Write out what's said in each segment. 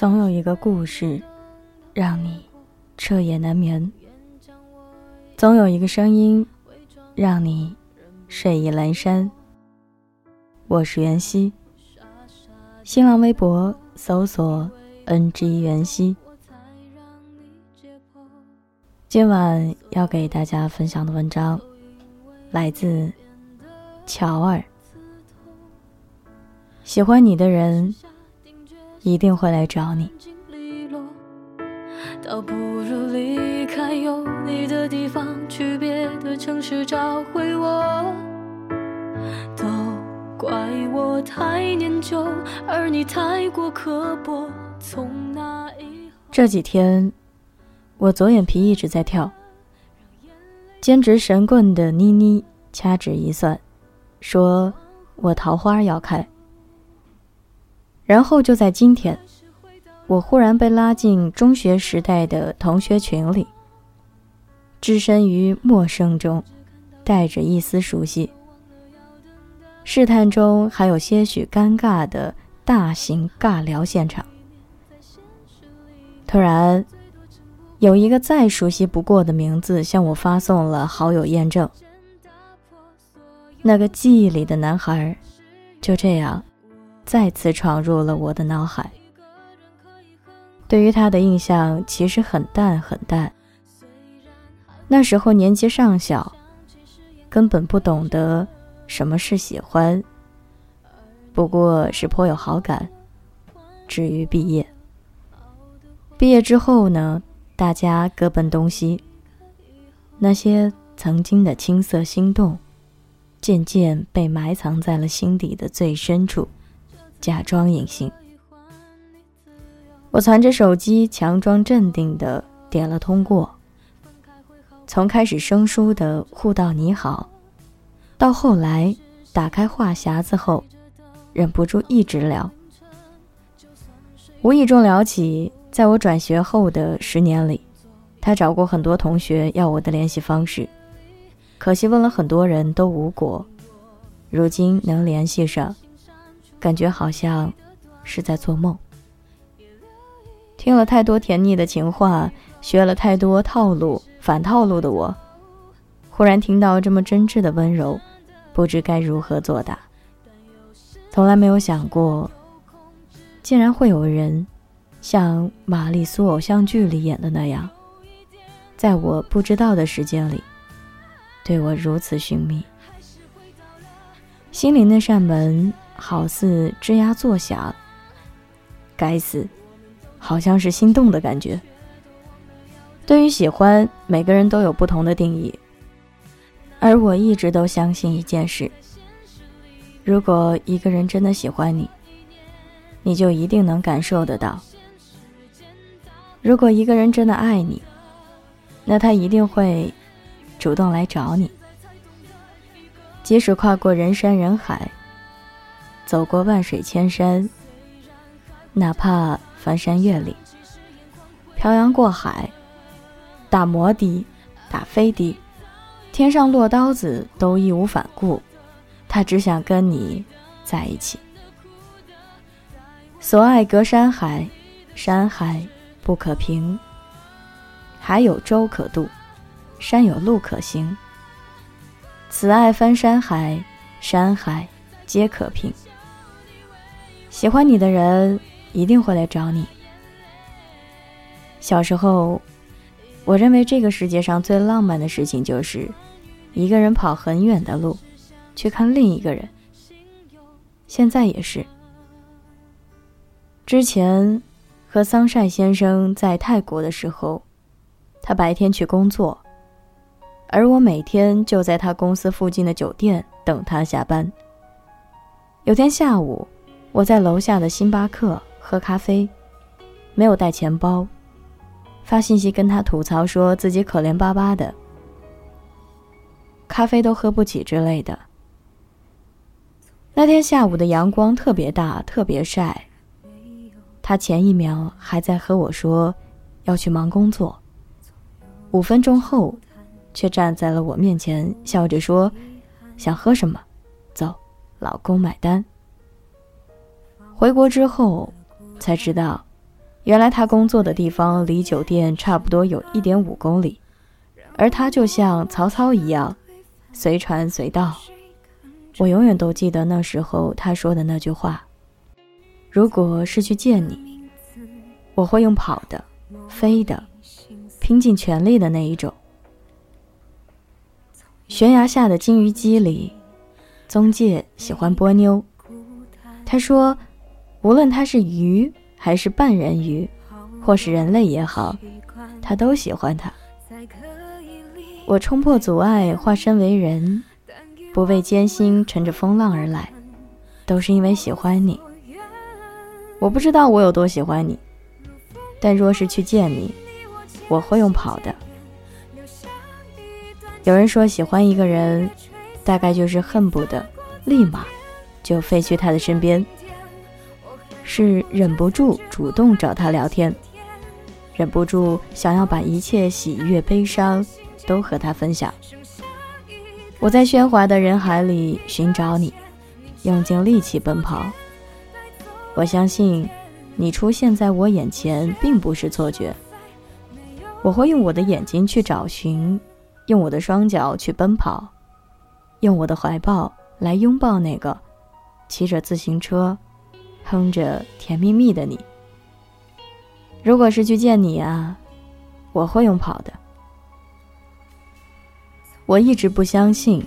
总有一个故事，让你彻夜难眠；总有一个声音，让你睡意阑珊。我是袁熙，新浪微博搜索 “ng 袁熙”。今晚要给大家分享的文章，来自乔尔。喜欢你的人，一定会来找你。倒不如离开有你的地方，去别的城市找回我。都怪我太念旧，而你太过刻薄。从那以后，这几天。我左眼皮一直在跳，兼职神棍的妮妮掐指一算，说我桃花要开。然后就在今天，我忽然被拉进中学时代的同学群里，置身于陌生中，带着一丝熟悉，试探中还有些许尴尬的大型尬聊现场。突然。有一个再熟悉不过的名字向我发送了好友验证，那个记忆里的男孩，就这样再次闯入了我的脑海。对于他的印象其实很淡很淡。那时候年纪尚小，根本不懂得什么是喜欢，不过是颇有好感。至于毕业，毕业之后呢？大家各奔东西，那些曾经的青涩心动，渐渐被埋藏在了心底的最深处，假装隐形。我攒着手机，强装镇定的点了通过。从开始生疏的互道你好，到后来打开话匣子后，忍不住一直聊，无意中聊起。在我转学后的十年里，他找过很多同学要我的联系方式，可惜问了很多人都无果。如今能联系上，感觉好像是在做梦。听了太多甜腻的情话，学了太多套路反套路的我，忽然听到这么真挚的温柔，不知该如何作答。从来没有想过，竟然会有人。像玛丽苏偶像剧里演的那样，在我不知道的时间里，对我如此寻觅。心里那扇门好似吱呀作响。该死，好像是心动的感觉。对于喜欢，每个人都有不同的定义，而我一直都相信一件事：如果一个人真的喜欢你，你就一定能感受得到。如果一个人真的爱你，那他一定会主动来找你。即使跨过人山人海，走过万水千山，哪怕翻山越岭，漂洋过海，打摩的，打飞的，天上落刀子都义无反顾，他只想跟你在一起。所爱隔山海，山海。不可平，海有舟可渡，山有路可行。此爱翻山海，山海皆可平。喜欢你的人一定会来找你。小时候，我认为这个世界上最浪漫的事情就是一个人跑很远的路去看另一个人。现在也是。之前。和桑晒先生在泰国的时候，他白天去工作，而我每天就在他公司附近的酒店等他下班。有天下午，我在楼下的星巴克喝咖啡，没有带钱包，发信息跟他吐槽说自己可怜巴巴的，咖啡都喝不起之类的。那天下午的阳光特别大，特别晒。他前一秒还在和我说要去忙工作，五分钟后，却站在了我面前，笑着说：“想喝什么？走，老公买单。”回国之后才知道，原来他工作的地方离酒店差不多有一点五公里，而他就像曹操一样，随传随到。我永远都记得那时候他说的那句话：“如果是去见你，我会用跑的、飞的、拼尽全力的那一种。”悬崖下的金鱼姬里，宗介喜欢波妞。他说：“无论他是鱼还是半人鱼，或是人类也好，他都喜欢他。”我冲破阻碍，化身为人，不畏艰辛，乘着风浪而来，都是因为喜欢你。我不知道我有多喜欢你，但若是去见你，我会用跑的。有人说，喜欢一个人，大概就是恨不得立马就飞去他的身边，是忍不住主动找他聊天，忍不住想要把一切喜悦、悲伤都和他分享。我在喧哗的人海里寻找你，用尽力气奔跑。我相信，你出现在我眼前并不是错觉。我会用我的眼睛去找寻。用我的双脚去奔跑，用我的怀抱来拥抱那个骑着自行车、哼着甜蜜蜜的你。如果是去见你啊，我会用跑的。我一直不相信，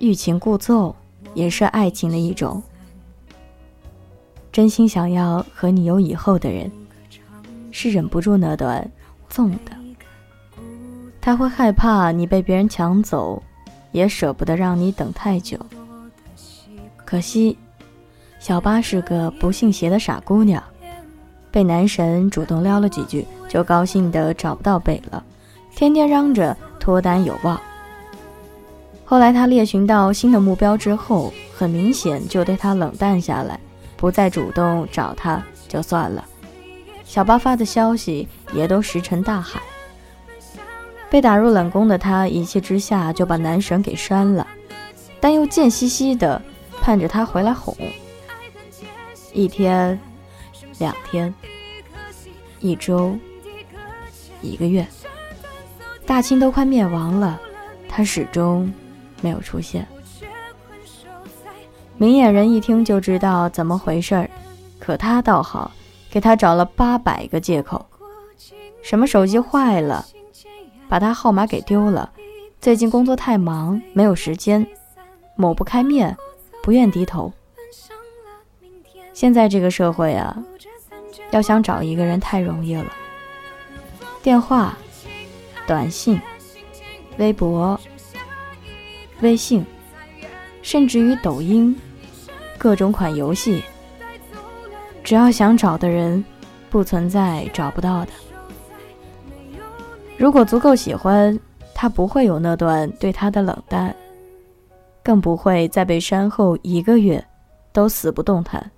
欲擒故纵也是爱情的一种。真心想要和你有以后的人，是忍不住那段纵的。他会害怕你被别人抢走，也舍不得让你等太久。可惜，小八是个不信邪的傻姑娘，被男神主动撩了几句，就高兴的找不到北了，天天嚷着脱单有望。后来他猎寻到新的目标之后，很明显就对他冷淡下来，不再主动找他就算了。小八发的消息也都石沉大海。被打入冷宫的他，一气之下就把男神给删了，但又贱兮兮的盼着他回来哄。一天，两天，一周，一个月，大清都快灭亡了，他始终没有出现。明眼人一听就知道怎么回事儿，可他倒好，给他找了八百个借口，什么手机坏了。把他号码给丢了，最近工作太忙，没有时间，抹不开面，不愿低头。现在这个社会啊，要想找一个人太容易了。电话、短信、微博、微信，甚至于抖音，各种款游戏，只要想找的人，不存在找不到的。如果足够喜欢他，不会有那段对他的冷淡，更不会在被删后一个月都死不动弹，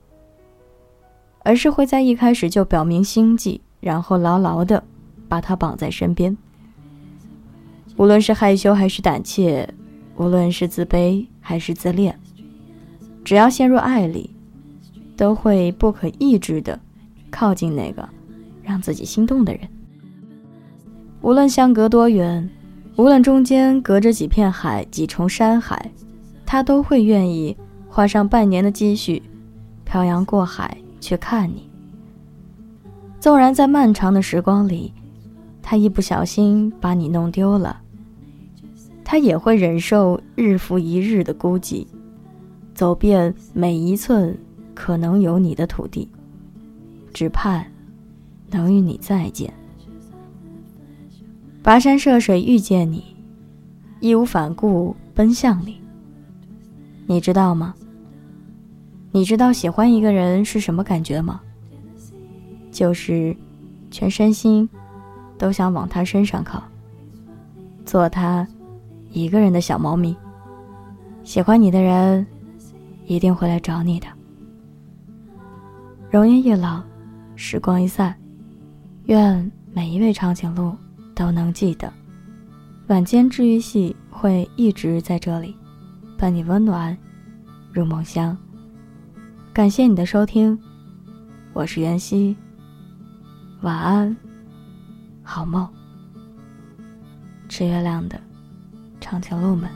而是会在一开始就表明心迹，然后牢牢的把他绑在身边。无论是害羞还是胆怯，无论是自卑还是自恋，只要陷入爱里，都会不可抑制的靠近那个让自己心动的人。无论相隔多远，无论中间隔着几片海、几重山海，他都会愿意花上半年的积蓄，漂洋过海去看你。纵然在漫长的时光里，他一不小心把你弄丢了，他也会忍受日复一日的孤寂，走遍每一寸可能有你的土地，只盼能与你再见。跋山涉水遇见你，义无反顾奔向你。你知道吗？你知道喜欢一个人是什么感觉吗？就是全身心都想往他身上靠，做他一个人的小猫咪。喜欢你的人一定会来找你的。容颜一老，时光一散，愿每一位长颈鹿。都能记得，晚间治愈系会一直在这里，伴你温暖入梦乡。感谢你的收听，我是袁熙，晚安，好梦。吃月亮的长颈鹿们。